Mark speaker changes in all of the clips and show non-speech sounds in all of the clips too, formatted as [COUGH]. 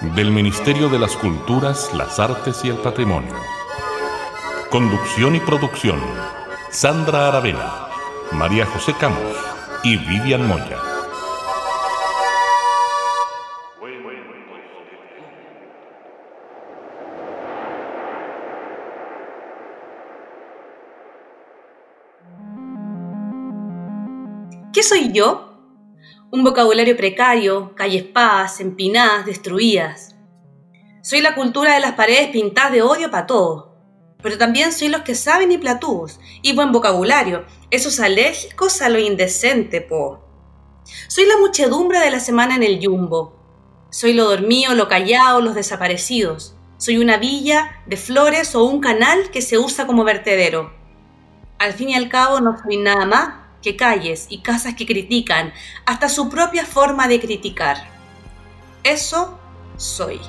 Speaker 1: del Ministerio de las Culturas, las Artes y el Patrimonio. Conducción y producción, Sandra Aravena, María José Camus y Vivian Moya.
Speaker 2: ¿Qué soy yo? Un vocabulario precario, calles paz, empinadas, destruidas. Soy la cultura de las paredes pintadas de odio para todo. Pero también soy los que saben y platúos, y buen vocabulario, esos alérgicos a lo indecente, po. Soy la muchedumbre de la semana en el yumbo. Soy lo dormido, lo callado, los desaparecidos. Soy una villa de flores o un canal que se usa como vertedero. Al fin y al cabo no soy nada más que calles y casas que critican, hasta su propia forma de criticar. Eso soy.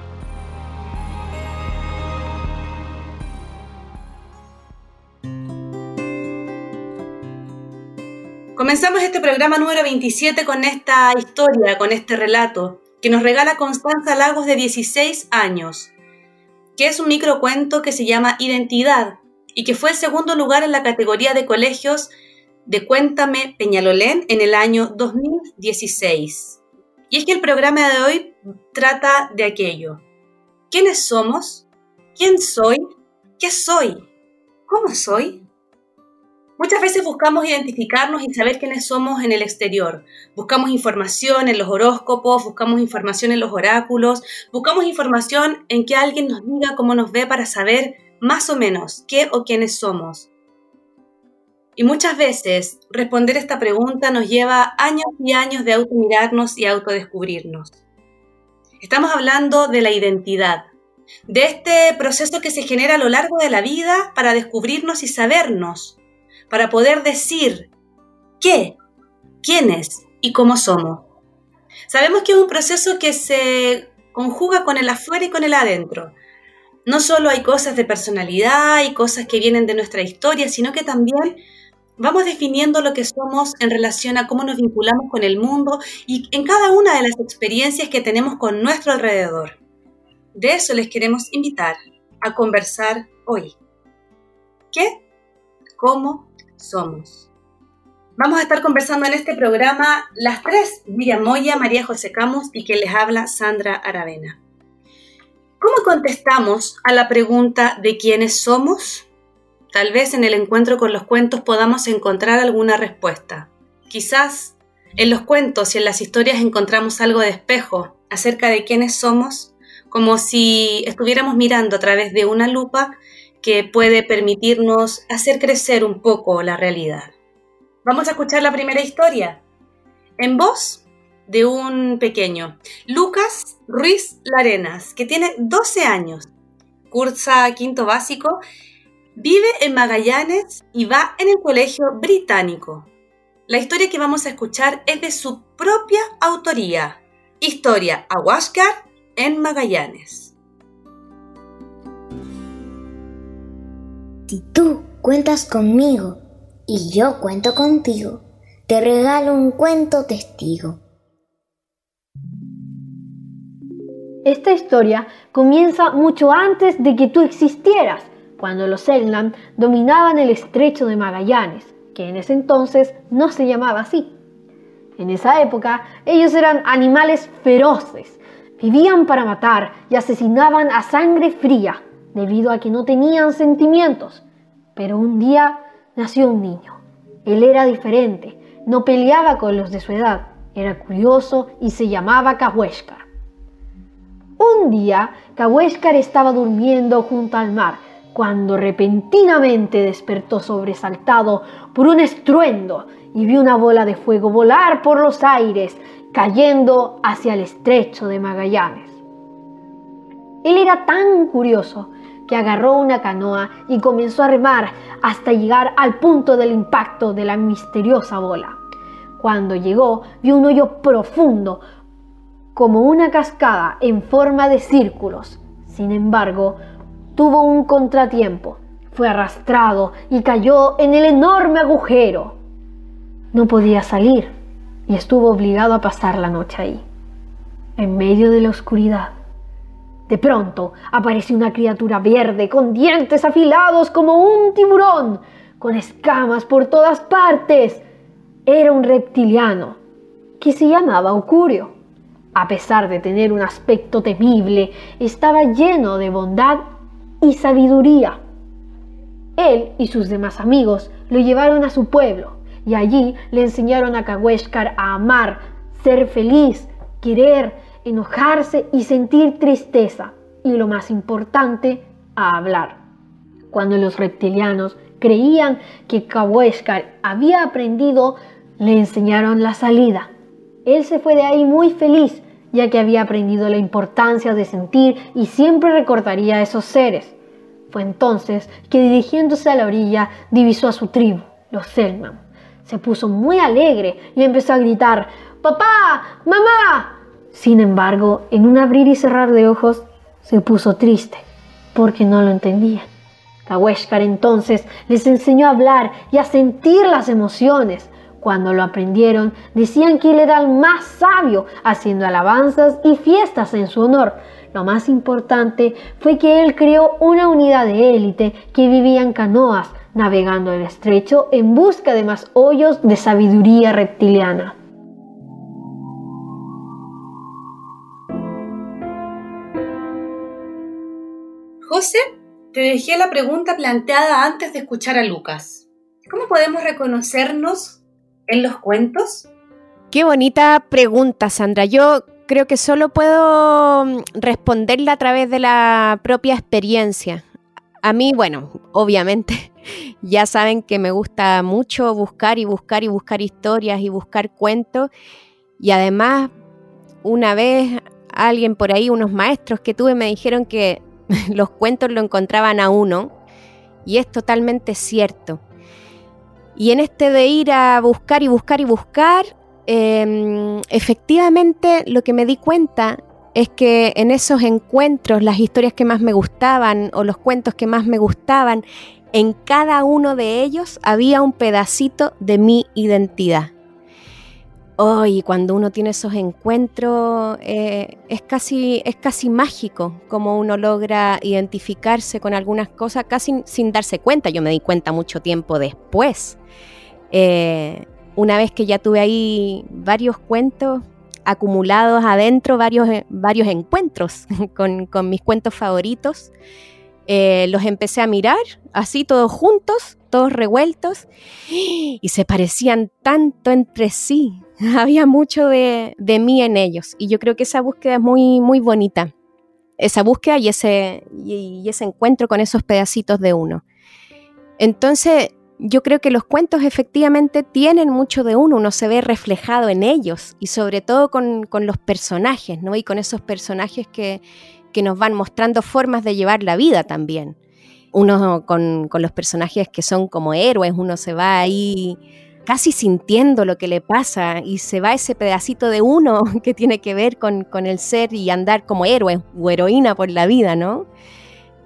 Speaker 2: Comenzamos este programa número 27 con esta historia, con este relato, que nos regala Constanza Lagos de 16 años, que es un microcuento que se llama Identidad y que fue el segundo lugar en la categoría de colegios de Cuéntame Peñalolén en el año 2016. Y es que el programa de hoy trata de aquello. ¿Quiénes somos? ¿Quién soy? ¿Qué soy? ¿Cómo soy? Muchas veces buscamos identificarnos y saber quiénes somos en el exterior. Buscamos información en los horóscopos, buscamos información en los oráculos, buscamos información en que alguien nos diga cómo nos ve para saber más o menos qué o quiénes somos. Y muchas veces responder esta pregunta nos lleva años y años de automirarnos y autodescubrirnos. Estamos hablando de la identidad, de este proceso que se genera a lo largo de la vida para descubrirnos y sabernos, para poder decir qué, quiénes y cómo somos. Sabemos que es un proceso que se conjuga con el afuera y con el adentro. No solo hay cosas de personalidad y cosas que vienen de nuestra historia, sino que también vamos definiendo lo que somos en relación a cómo nos vinculamos con el mundo y en cada una de las experiencias que tenemos con nuestro alrededor. De eso les queremos invitar a conversar hoy. ¿Qué? ¿Cómo somos? Vamos a estar conversando en este programa las tres, Miriam Moya, María José Camus y que les habla Sandra Aravena. ¿Cómo contestamos a la pregunta de quiénes somos? Tal vez en el encuentro con los cuentos podamos encontrar alguna respuesta. Quizás en los cuentos y en las historias encontramos algo de espejo acerca de quiénes somos, como si estuviéramos mirando a través de una lupa que puede permitirnos hacer crecer un poco la realidad. Vamos a escuchar la primera historia en voz de un pequeño, Lucas Ruiz Larenas, que tiene 12 años, cursa quinto básico Vive en Magallanes y va en el colegio británico. La historia que vamos a escuchar es de su propia autoría. Historia Ahuáscar en Magallanes.
Speaker 3: Si tú cuentas conmigo y yo cuento contigo, te regalo un cuento testigo.
Speaker 4: Esta historia comienza mucho antes de que tú existieras cuando los Selknam dominaban el estrecho de Magallanes, que en ese entonces no se llamaba así. En esa época ellos eran animales feroces, vivían para matar y asesinaban a sangre fría, debido a que no tenían sentimientos. Pero un día nació un niño. Él era diferente, no peleaba con los de su edad, era curioso y se llamaba Cahuéscar. Un día, Cahuéscar estaba durmiendo junto al mar cuando repentinamente despertó sobresaltado por un estruendo y vio una bola de fuego volar por los aires, cayendo hacia el estrecho de Magallanes. Él era tan curioso que agarró una canoa y comenzó a remar hasta llegar al punto del impacto de la misteriosa bola. Cuando llegó, vio un hoyo profundo, como una cascada en forma de círculos. Sin embargo, tuvo un contratiempo. Fue arrastrado y cayó en el enorme agujero. No podía salir y estuvo obligado a pasar la noche ahí, en medio de la oscuridad. De pronto apareció una criatura verde con dientes afilados como un tiburón, con escamas por todas partes. Era un reptiliano que se llamaba Ocurio. A pesar de tener un aspecto temible, estaba lleno de bondad y sabiduría. Él y sus demás amigos lo llevaron a su pueblo y allí le enseñaron a Kaweshkar a amar, ser feliz, querer, enojarse y sentir tristeza y lo más importante, a hablar. Cuando los reptilianos creían que Kaweshkar había aprendido, le enseñaron la salida. Él se fue de ahí muy feliz, ya que había aprendido la importancia de sentir y siempre recordaría a esos seres. Fue entonces que dirigiéndose a la orilla divisó a su tribu, los Selman. Se puso muy alegre y empezó a gritar, ¡Papá! ¡Mamá! Sin embargo, en un abrir y cerrar de ojos, se puso triste porque no lo entendía. Kaweshkar entonces les enseñó a hablar y a sentir las emociones. Cuando lo aprendieron, decían que él era el más sabio, haciendo alabanzas y fiestas en su honor. Lo más importante fue que él creó una unidad de élite que vivía en canoas, navegando el estrecho en busca de más hoyos de sabiduría reptiliana.
Speaker 2: José, te dejé la pregunta planteada antes de escuchar a Lucas. ¿Cómo podemos reconocernos en los cuentos?
Speaker 5: Qué bonita pregunta, Sandra. Yo creo que solo puedo mm, responderla a través de la propia experiencia. A mí, bueno, obviamente, [LAUGHS] ya saben que me gusta mucho buscar y buscar y buscar historias y buscar cuentos. Y además, una vez alguien por ahí, unos maestros que tuve, me dijeron que [LAUGHS] los cuentos lo encontraban a uno, y es totalmente cierto. Y en este de ir a buscar y buscar y buscar, em, efectivamente lo que me di cuenta es que en esos encuentros, las historias que más me gustaban o los cuentos que más me gustaban, en cada uno de ellos había un pedacito de mi identidad. Oh, y cuando uno tiene esos encuentros, eh, es, casi, es casi mágico como uno logra identificarse con algunas cosas casi sin darse cuenta. Yo me di cuenta mucho tiempo después. Eh, una vez que ya tuve ahí varios cuentos acumulados adentro, varios, eh, varios encuentros [LAUGHS] con, mis cuentos favoritos, los empecé a mirar así todos juntos, todos revueltos, y se parecían tanto entre sí [LAUGHS] había mucho de, mí en ellos y yo creo que esa búsqueda es muy, muy bonita, esa búsqueda y ese, y, ese encuentro con esos pedacitos de uno. Entonces, yo creo que los cuentos efectivamente tienen mucho de uno, uno se ve reflejado en ellos y sobre todo con, los personajes, ¿no? Y con esos personajes que, que, nos van mostrando formas de llevar la vida también. Uno con, con los personajes que son como héroes, uno se va ahí casi sintiendo lo que le pasa y se va ese pedacito de uno [LAUGHS] que tiene que ver con, el ser y andar como héroe o heroína por la vida, ¿no?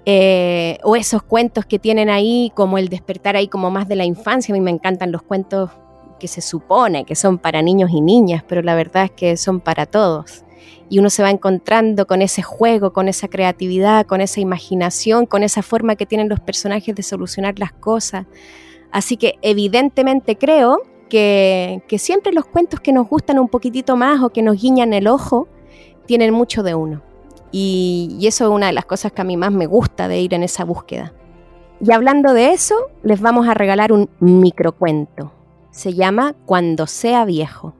Speaker 5: Eh, o esos cuentos que tienen ahí como el despertar ahí como más de la infancia. A mí me encantan los cuentos que se supone que son para niños y niñas, pero la verdad es que son para todos. Y uno se va encontrando con ese juego, con esa creatividad, con esa imaginación, con esa forma que tienen los personajes de solucionar las cosas. Así que evidentemente creo que, siempre los cuentos que nos gustan un poquitito más o que nos guiñan el ojo tienen mucho de uno. Y, y, eso es una de las cosas que a mí más me gusta de ir en esa búsqueda. Y hablando de eso, les vamos a regalar un microcuento. Se llama Cuando sea viejo.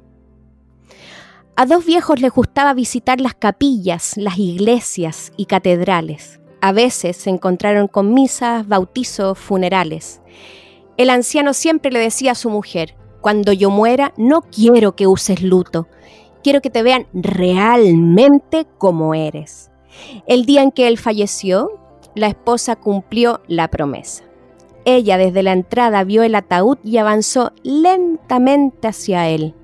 Speaker 5: A dos viejos les gustaba visitar las capillas, las iglesias y catedrales. A veces se encontraron con misas, bautizos, funerales. El anciano siempre le decía a su mujer, cuando yo muera no quiero que uses luto, quiero que te vean realmente como eres. El día en que él falleció, la esposa cumplió la promesa. Ella desde la entrada vio el ataúd y avanzó lentamente hacia él,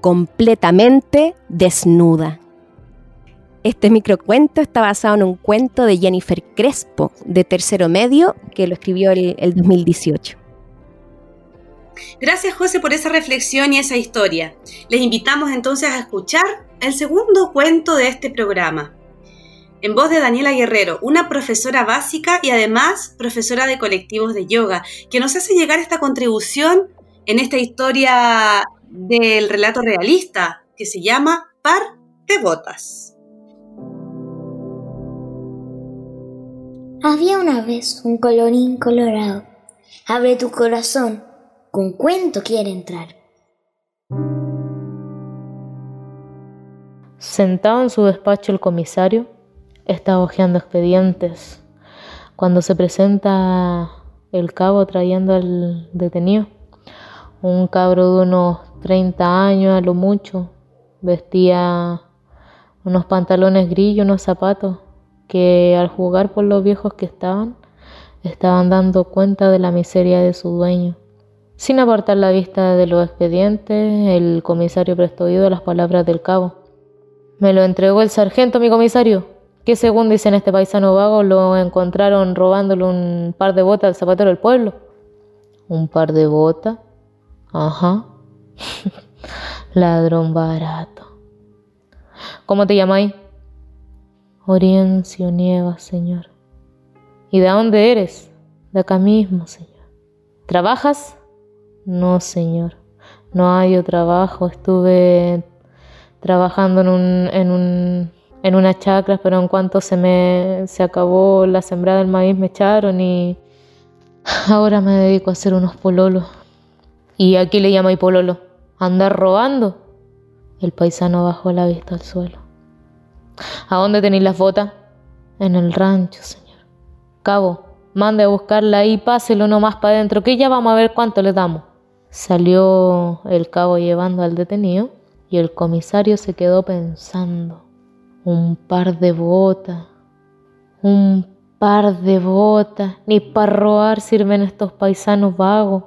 Speaker 5: completamente desnuda. Este microcuento está basado en un cuento de Jennifer Crespo, de tercero medio, que lo escribió el, el 2018.
Speaker 2: Gracias José por esa reflexión y esa historia. Les invitamos entonces a escuchar el segundo cuento de este programa. En voz de Daniela Guerrero, una profesora básica y además profesora de colectivos de yoga, que nos hace llegar esta contribución en esta historia del relato realista que se llama Par de Botas.
Speaker 3: Había una vez un colorín colorado. Abre tu corazón, con cuento quiere entrar.
Speaker 6: Sentado en su despacho el comisario, está hojeando expedientes. Cuando se presenta el cabo trayendo al detenido, un cabro de unos 30 años a lo mucho, vestía unos pantalones gris y unos zapatos que al jugar por los viejos que estaban, estaban dando cuenta de la miseria de su dueño. Sin apartar la vista de los expedientes, el comisario prestó oído a las palabras del cabo. Me lo entregó el sargento, mi comisario. ¿Qué según dicen este paisano vago lo encontraron robándole un par de botas al zapatero del pueblo? ¿Un par de botas? Ajá. [LAUGHS] Ladrón barato. ¿Cómo te llamáis? Oriencio Nieva, Señor. ¿Y de dónde eres? De acá mismo, Señor. ¿Trabajas? No, Señor. No hay trabajo. Estuve trabajando en, un, en, un, en una chacra, pero en cuanto se me se acabó la sembrada del maíz me echaron y ahora me dedico a hacer unos pololos. ¿Y aquí le llamáis pololo? ¿Andar robando? El paisano bajó la vista al suelo. ¿A dónde tenéis las botas? En el rancho, señor. Cabo, mande a buscarla y páselo nomás para adentro, que ya vamos a ver cuánto le damos. Salió el cabo llevando al detenido y el comisario se quedó pensando. Un par de botas, un par de botas, ni para robar sirven estos paisanos vagos.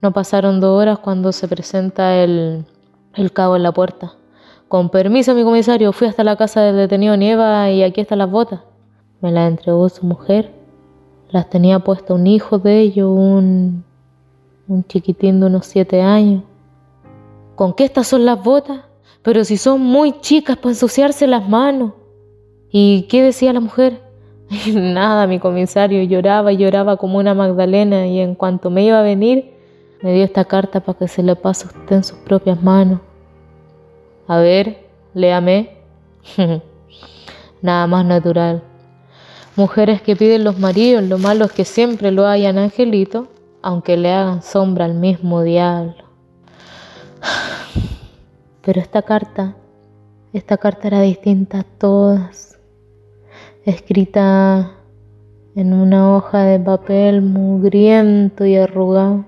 Speaker 6: No pasaron dos horas cuando se presenta el, el cabo en la puerta. Con permiso, mi comisario, fui hasta la casa del detenido Nieva y aquí están las botas. Me las entregó su mujer. Las tenía puesta un hijo de ellos, un, un chiquitín de unos siete años. ¿Con qué estas son las botas? Pero si son muy chicas para ensuciarse las manos. ¿Y qué decía la mujer? [LAUGHS] Nada, mi comisario lloraba y lloraba como una Magdalena y en cuanto me iba a venir, me dio esta carta para que se le pase usted en sus propias manos. A ver, léame. [LAUGHS] Nada más natural. Mujeres que piden los maridos, lo malo es que siempre lo hayan angelito, aunque le hagan sombra al mismo diablo. Pero esta carta, esta carta era distinta a todas, escrita en una hoja de papel mugriento y arrugado.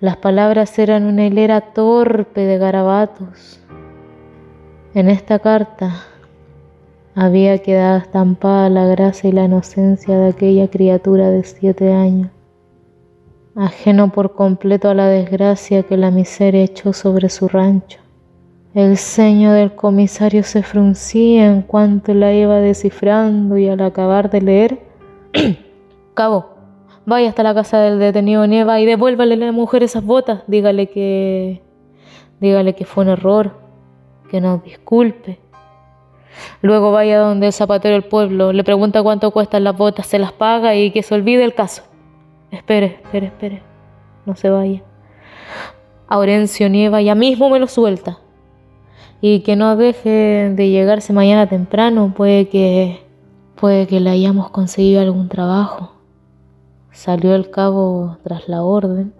Speaker 6: Las palabras eran una hilera torpe de garabatos en esta carta había quedado estampada la gracia y la inocencia de aquella criatura de siete años, ajeno por completo a la desgracia que la miseria echó sobre su rancho. El ceño del comisario se fruncía en cuanto la iba descifrando y al acabar de leer, [CLEARS THROAT] Cabo, vaya hasta la casa del detenido Nieva y devuélvale a la mujer esas botas, dígale que dígale que fue un error, que nos disculpe. Luego vaya donde el zapatero del pueblo, le pregunta cuánto cuestan las botas, se las paga y que se olvide el caso. Espere, espere, espere, no se vaya. Aurencio Nieva ya mismo me lo suelta. Y que no deje de llegarse mañana temprano, puede que puede que le hayamos conseguido algún trabajo. Salió el cabo tras la orden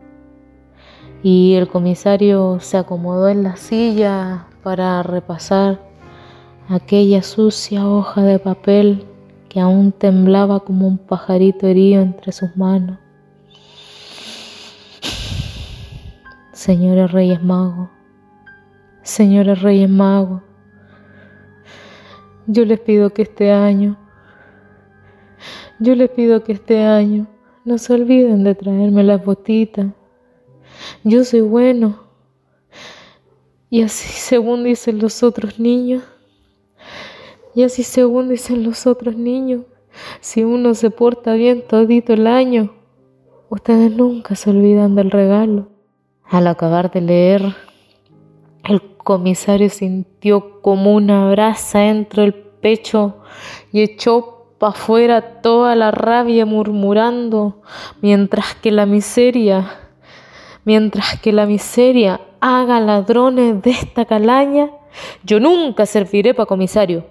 Speaker 6: y el comisario se acomodó en la silla para repasar aquella sucia hoja de papel que aún temblaba como un pajarito herido entre sus manos. Señores Reyes Magos, señores Reyes Magos, yo les pido que este año, Yo les pido que este año no se olviden de traerme las botitas. Yo soy bueno. Y así según dicen los otros niños. Y así según dicen los otros niños. Si uno se porta bien todito el año, ustedes nunca se olvidan del regalo. Al acabar de leer, el comisario sintió como una brasa entre el pecho y echó para afuera toda la rabia murmurando, mientras que la miseria, mientras que la miseria haga ladrones de esta calaña, yo nunca serviré para comisario.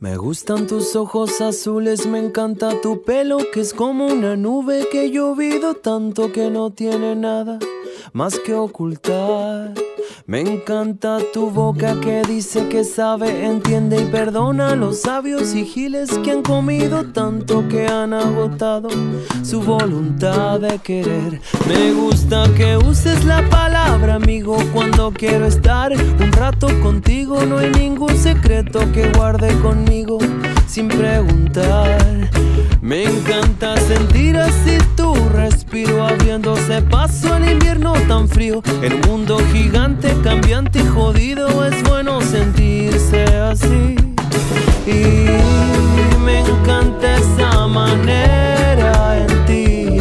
Speaker 7: Me gustan tus ojos azules, me encanta tu pelo que es como una nube que he llovido tanto que no tiene nada más que ocultar. Me encanta tu boca que dice que sabe, entiende y perdona a los sabios y giles que han comido tanto que han agotado su voluntad de querer. Me gusta que uses la palabra amigo cuando quiero estar un rato contigo. No hay ningún secreto que guarde conmigo sin preguntar. Me encanta sentir así tu respiro abriéndose paso al invierno tan frío. En un mundo gigante, cambiante y jodido es bueno sentirse así. Y me encanta esa manera en ti.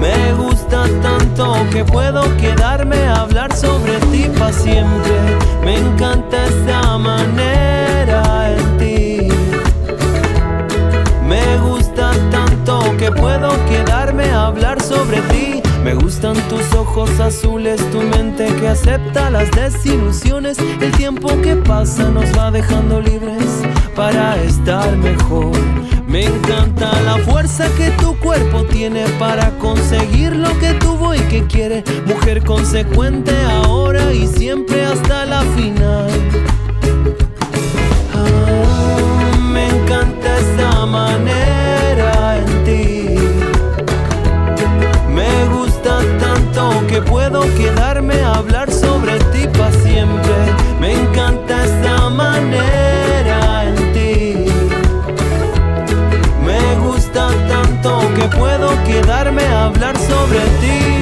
Speaker 7: Me gusta tanto que puedo quedarme a hablar sobre ti para siempre. Me encanta esa manera en me gusta tanto que puedo quedarme a hablar sobre ti. Me gustan tus ojos azules, tu mente que acepta las desilusiones. El tiempo que pasa nos va dejando libres para estar mejor. Me encanta la fuerza que tu cuerpo tiene para conseguir lo que tuvo y que quiere. Mujer consecuente ahora y siempre hasta la final. manera en ti. Me gusta tanto que puedo quedarme sobre ti.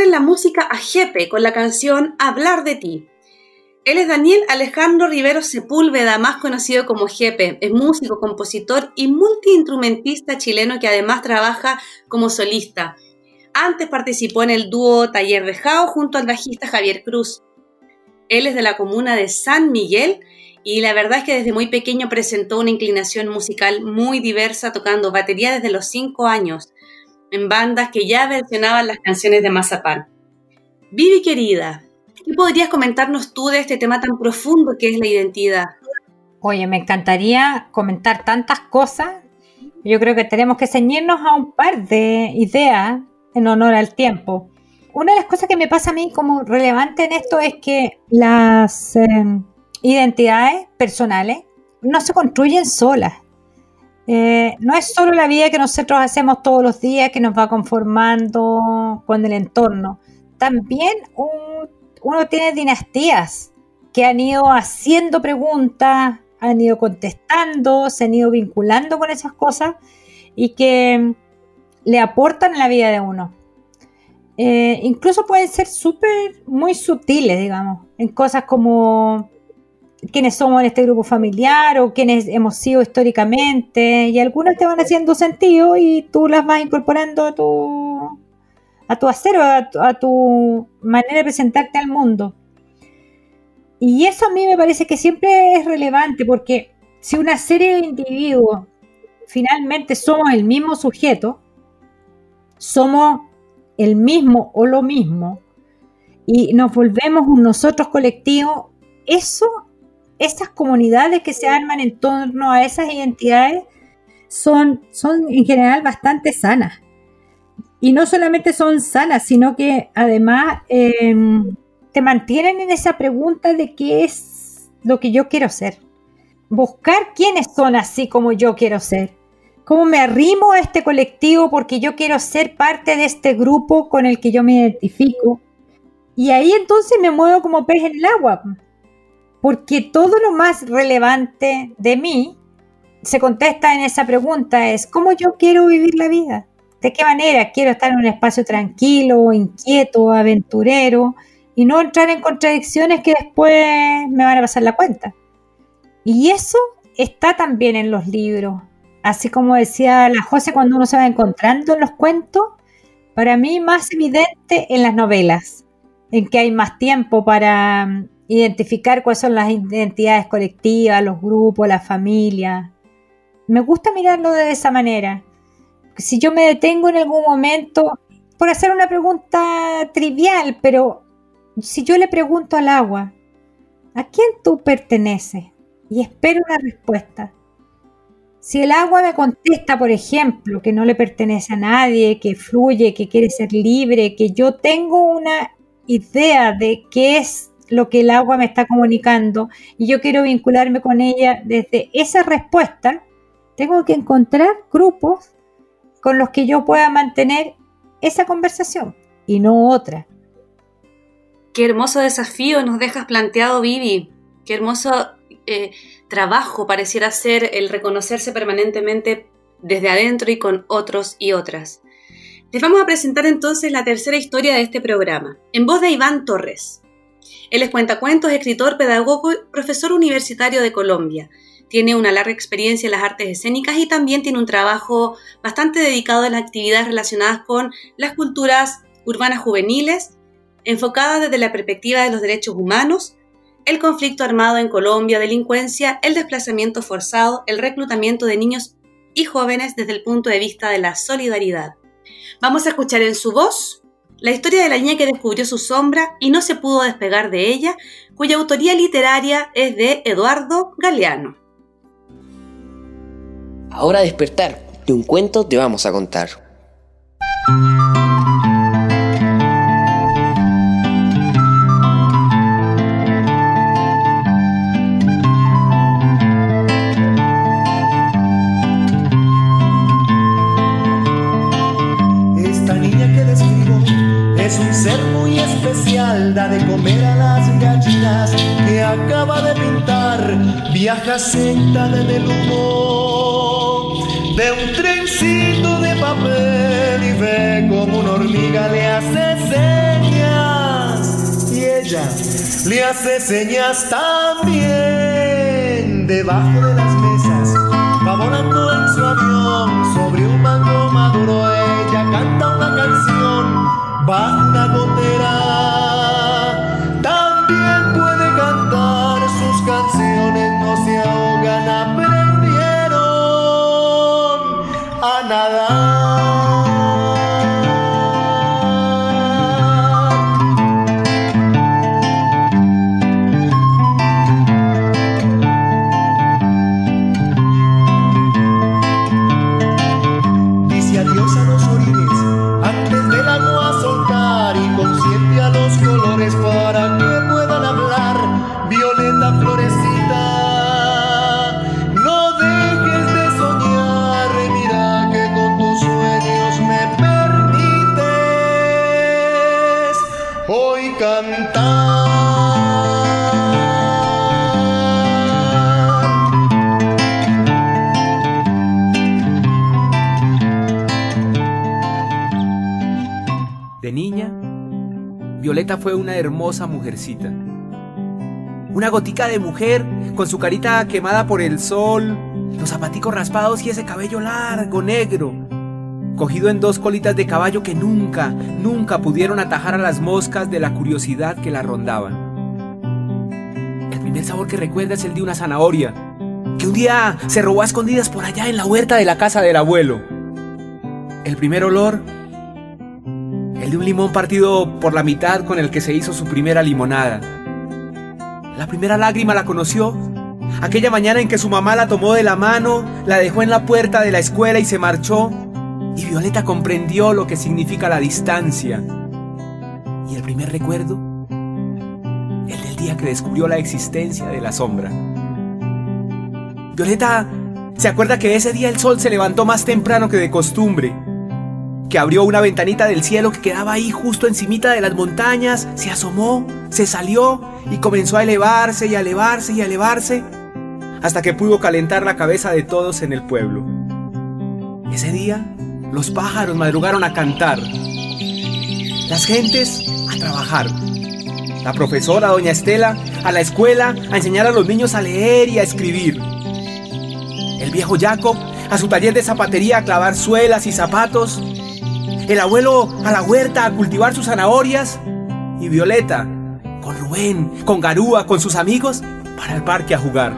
Speaker 2: en la música a Jepe con la canción Hablar de ti. Él es Daniel Alejandro Rivero Sepúlveda, más conocido como Jepe. Es músico, compositor y multiinstrumentista chileno que además trabaja como solista. Antes participó en el dúo Taller de Jao junto al bajista Javier Cruz. Él es de la comuna de San Miguel y la verdad es que desde muy pequeño presentó una inclinación musical muy diversa, tocando batería desde los 5 años en bandas que ya versionaban las canciones de Mazapán. Vivi querida, ¿Qué podrías comentarnos tú de este tema tan profundo que es la identidad?
Speaker 8: Oye, me encantaría comentar tantas cosas. Yo creo que tenemos que ceñirnos a un par de ideas en honor al tiempo. Una de las cosas que me pasa a mí como relevante en esto es que las em, identidades personales no se construyen solas. Eh, no es solo la vida que nosotros hacemos todos los días que nos va conformando con el entorno. También uno tiene dinastías que han ido haciendo preguntas, han ido contestando, se han ido vinculando con esas cosas y que le aportan a la vida de uno. Eh, incluso pueden ser súper, muy sutiles, digamos, en cosas como quiénes somos en este grupo familiar o quiénes hemos sido históricamente, y algunas te van haciendo sentido y tú las vas incorporando a tu, a tu acero, a tu manera de presentarte al mundo. Y eso a mí me parece que siempre es relevante porque si una serie de individuos finalmente somos el mismo sujeto, somos el mismo o lo mismo, y nos volvemos un nosotros colectivo, eso, esas comunidades que se arman en torno a esas identidades son, son en general bastante sanas. Y no solamente son sanas, sino que además em, te mantienen en esa pregunta de qué es lo que yo quiero ser. Buscar quiénes son así como yo quiero ser. Cómo me arrimo a este colectivo porque yo quiero ser parte de este grupo con el que yo me identifico. Y ahí entonces me muevo como pez en el agua. Porque todo lo más relevante de mí se contesta en esa pregunta es ¿cómo yo quiero vivir la vida? ¿De qué manera quiero estar en un espacio tranquilo, inquieto, aventurero? y no entrar en contradicciones que después me van a pasar la cuenta. Y eso está también en los libros. Así como decía la José cuando uno se va encontrando en los cuentos, para mí más evidente en las novelas, en que hay más tiempo para identificar cuáles son las identidades colectivas, los grupos, la familia. Me gusta mirarlo de esa manera. Si yo me detengo en algún momento, por hacer una pregunta trivial, pero si yo le pregunto al agua, ¿a quién tú perteneces? Y espero una respuesta. Si el agua me contesta, por ejemplo, que no le pertenece a nadie, que fluye, que quiere ser libre, que yo tengo una idea de qué es lo que el agua me está comunicando y yo quiero vincularme con ella desde esa respuesta, tengo que encontrar grupos con los que yo pueda mantener esa conversación y no otra.
Speaker 2: Qué hermoso desafío nos dejas planteado, Vivi. Qué hermoso eh, trabajo pareciera ser el reconocerse permanentemente desde adentro y con otros y otras. Les vamos a presentar entonces la tercera historia de este programa, en voz de Iván Torres. Él es cuentacuentos, escritor, pedagogo y profesor universitario de Colombia. Tiene una larga experiencia en las artes escénicas y también tiene un trabajo bastante dedicado a las actividades relacionadas con las culturas urbanas juveniles, enfocada desde la perspectiva de los derechos humanos, el conflicto armado en Colombia, delincuencia, el desplazamiento forzado, el reclutamiento de niños y jóvenes desde el punto de vista de la solidaridad. Vamos a escuchar en su voz la historia de la niña que descubrió su sombra y no se pudo despegar de ella, cuya autoría literaria es de Eduardo Galeano.
Speaker 9: Ahora despertar, de un cuento te vamos a contar.
Speaker 10: Señas también debajo de las mesas, va volando en su avión sobre
Speaker 11: Violeta fue una hermosa mujercita. Una gotica de mujer con su carita quemada por el sol, los zapaticos raspados y ese cabello largo, negro, cogido en dos colitas de caballo que nunca, nunca pudieron atajar a las moscas de la curiosidad que la rondaban. El primer sabor que recuerda es el de una zanahoria, que un día se robó a escondidas por allá en la huerta de la casa del abuelo. El primer olor, de un limón partido por la mitad con el que se hizo su primera limonada. La primera lágrima la conoció aquella mañana en que su mamá la tomó de la mano, la dejó en la puerta de la escuela y se marchó y Violeta comprendió lo que significa la distancia. Y el primer recuerdo, el del día que descubrió la existencia de la sombra. Violeta se acuerda que ese día el sol se levantó más temprano que de costumbre, que abrió una ventanita del cielo que quedaba ahí justo encimita de las montañas, se asomó, se salió y comenzó a elevarse y a elevarse y a elevarse hasta que pudo calentar la cabeza de todos en el pueblo. Ese día los pájaros madrugaron a cantar. Las gentes a trabajar. La profesora, doña Estela, a la escuela a enseñar a los niños a leer y a escribir. El viejo Jacob a su taller de zapatería a clavar suelas y zapatos. El abuelo a la huerta a cultivar sus zanahorias. Y Violeta, con Rubén, con Garúa, con sus amigos, para el parque a jugar.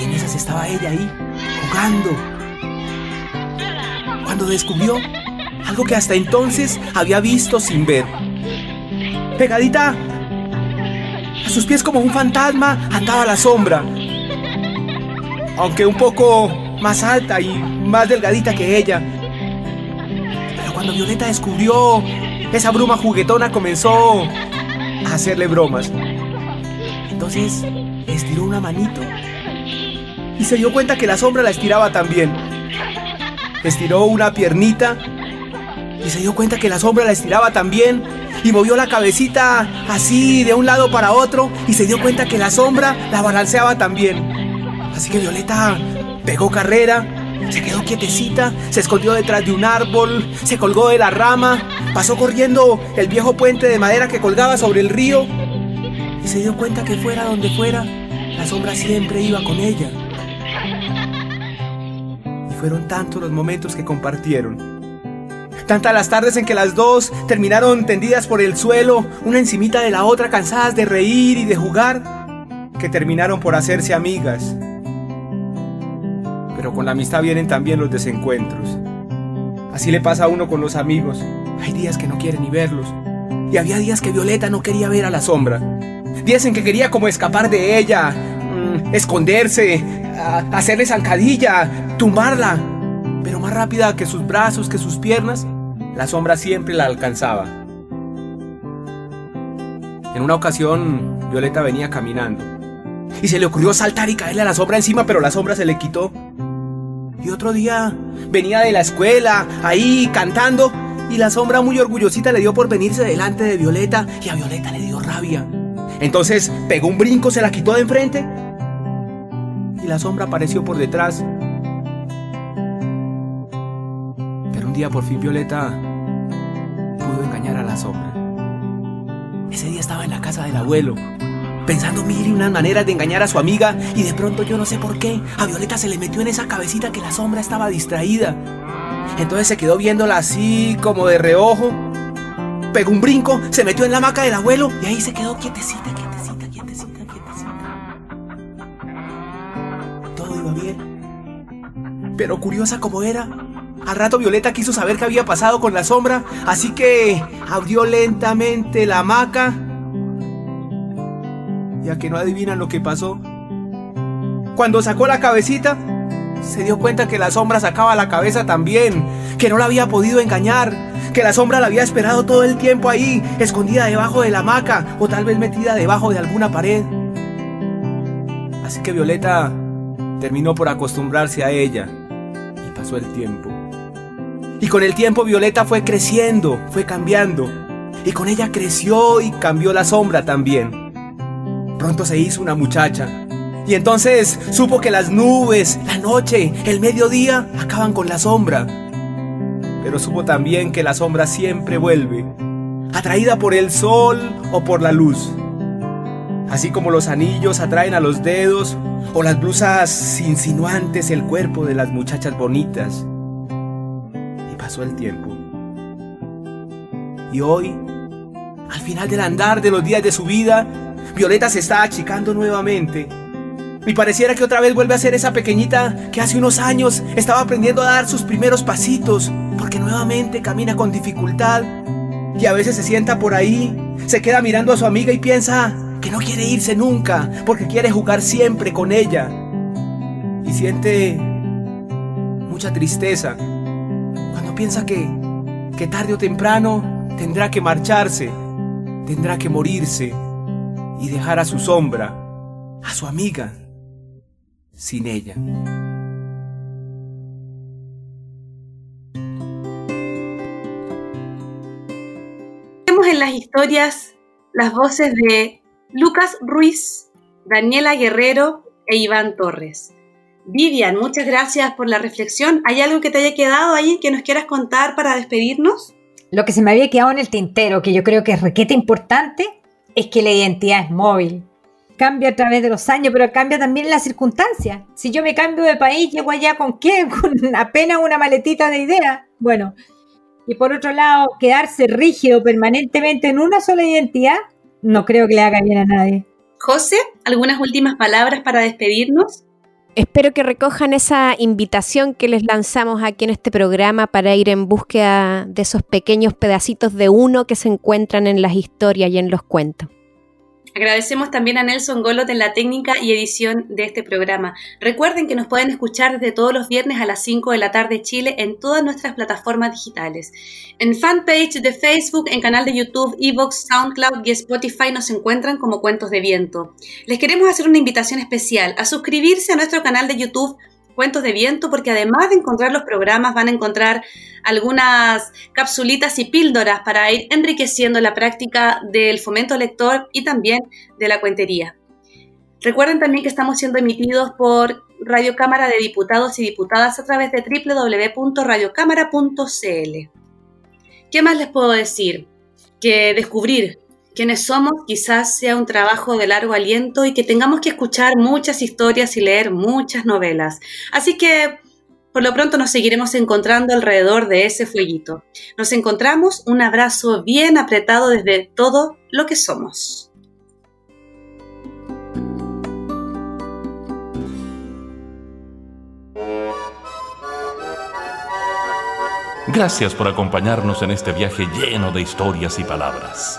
Speaker 11: Y en esas estaba ella ahí, jugando, cuando descubrió algo que hasta entonces había visto sin ver. Pegadita a sus pies como un fantasma andaba la sombra, aunque un poco más alta y más delgadita que ella. Cuando Violeta descubrió esa bruma juguetona comenzó a hacerle bromas. Entonces estiró una manito y se dio cuenta que la sombra la estiraba también estiró una piernita y se dio cuenta que la sombra la estiraba también y movió la cabecita así de un lado para otro y se dio cuenta que la sombra la balanceaba también. Así que Violeta pegó carrera, se quedó quietecita, se escondió detrás de un árbol, se colgó de la rama, pasó corriendo el viejo puente de madera que colgaba sobre el río y se dio cuenta que fuera donde fuera, la sombra siempre iba con ella fueron tantos los momentos que compartieron. Tantas las tardes en que las dos terminaron tendidas por el suelo, una encimita de la otra, cansadas de reír y de jugar, que terminaron por hacerse amigas. Pero con la amistad vienen también los desencuentros. Así le pasa a uno con los amigos. Hay días que no quiere ni verlos. Y había días que Violeta no quería ver a la sombra. Días que quería como escapar de ella, mm, esconderse, hacerle zancadilla, tumbarla. Pero más rápida que sus brazos, que sus piernas, la sombra siempre la alcanzaba. En una ocasión, Violeta venía caminando. Y se le ocurrió saltar y caerle a la sombra encima, pero la sombra se le quitó. Y otro día venía de la escuela, ahí cantando, y la sombra muy orgullosita le dio por venirse delante de Violeta, y a Violeta le dio rabia. Entonces pegó un brinco, se la quitó de enfrente y la sombra apareció por detrás. Pero un día por fin Violeta pudo engañar a la sombra. Ese día estaba en la casa del abuelo, pensando mil y unas maneras de engañar a su amiga y de pronto yo no sé por qué, a Violeta se le metió en esa cabecita que la sombra estaba distraída. Entonces se quedó viéndola así como de reojo, pegó un brinco, se metió en la hamaca del abuelo y ahí se quedó quietecita, Pero curiosa como era, al rato Violeta quiso saber qué había pasado con la sombra, así que abrió lentamente la hamaca. Ya que no adivinan lo que pasó. Cuando sacó la cabecita, se dio cuenta que la sombra sacaba la cabeza también, que no la había podido engañar, que la sombra la había esperado todo el tiempo ahí, escondida debajo de la hamaca o tal vez metida debajo de alguna pared. Así que Violeta terminó por acostumbrarse a ella el tiempo. Y con el tiempo Violeta fue creciendo, fue cambiando. y con ella creció y cambió la sombra también. Pronto se hizo una muchacha. Y entonces supo que las nubes, la noche, el mediodía acaban con la sombra. Pero supo también que la sombra siempre vuelve, atraída por el sol o por la luz. Así como los anillos atraen a los dedos o las blusas insinuantes el cuerpo de las muchachas bonitas. Y pasó el tiempo. Y hoy, al final del andar de los días de su vida, Violeta se está achicando nuevamente. Y pareciera que otra vez vuelve a ser esa pequeñita que hace unos años estaba aprendiendo a dar sus primeros pasitos, porque nuevamente camina con dificultad. Y a veces se sienta por ahí, se queda mirando a su amiga y piensa que no quiere irse nunca, porque quiere jugar siempre con ella. Y siente mucha tristeza cuando piensa que, que tarde o temprano tendrá que marcharse, tendrá que morirse y dejar a su sombra, a su amiga, sin ella.
Speaker 2: Vemos en las historias las voces de Lucas Ruiz, Daniela Guerrero e Iván Torres. Vivian, muchas gracias por la reflexión. ¿Hay algo que te haya quedado ahí que nos quieras contar para despedirnos?
Speaker 8: Lo que se me había quedado en el tintero, que yo creo que es requete importante, es que la identidad es móvil. Cambia a través de los años, pero cambia también las circunstancias. Si yo me cambio de país, llego allá con qué? [LAUGHS] Con apenas una maletita de ideas. Bueno, y por otro lado, quedarse rígido permanentemente en una sola identidad, no creo que le haga bien a nadie.
Speaker 2: José, ¿algunas últimas palabras para despedirnos?
Speaker 5: Espero que recojan esa invitación que les lanzamos aquí en este programa para ir en búsqueda de esos pequeños pedacitos de uno que se encuentran en las historias y en los cuentos.
Speaker 2: Agradecemos también a Nelson Golot en la técnica y edición de este programa. Recuerden que nos pueden escuchar desde todos los viernes a las 5 de la tarde Chile en todas nuestras plataformas digitales. En fanpage de Facebook, en canal de YouTube, Evox, SoundCloud y Spotify nos encuentran como Cuentos de Viento. Les queremos hacer una invitación especial a suscribirse a nuestro canal de YouTube Cuentos de Viento, porque además de encontrar los programas, van a encontrar algunas capsulitas y píldoras para ir enriqueciendo la práctica del fomento lector y también de la cuentería. Recuerden también que estamos siendo emitidos por Radio Cámara de Diputados y Diputadas a través de www.radiocámara.cl. ¿Qué más les puedo decir? Que descubrir quienes somos quizás sea un trabajo de largo aliento y que tengamos que escuchar muchas historias y leer muchas novelas. Así que por lo pronto nos seguiremos encontrando alrededor de ese fueguito. Nos encontramos, un abrazo bien apretado desde todo lo que somos.
Speaker 1: Gracias por acompañarnos en este viaje lleno de historias y palabras.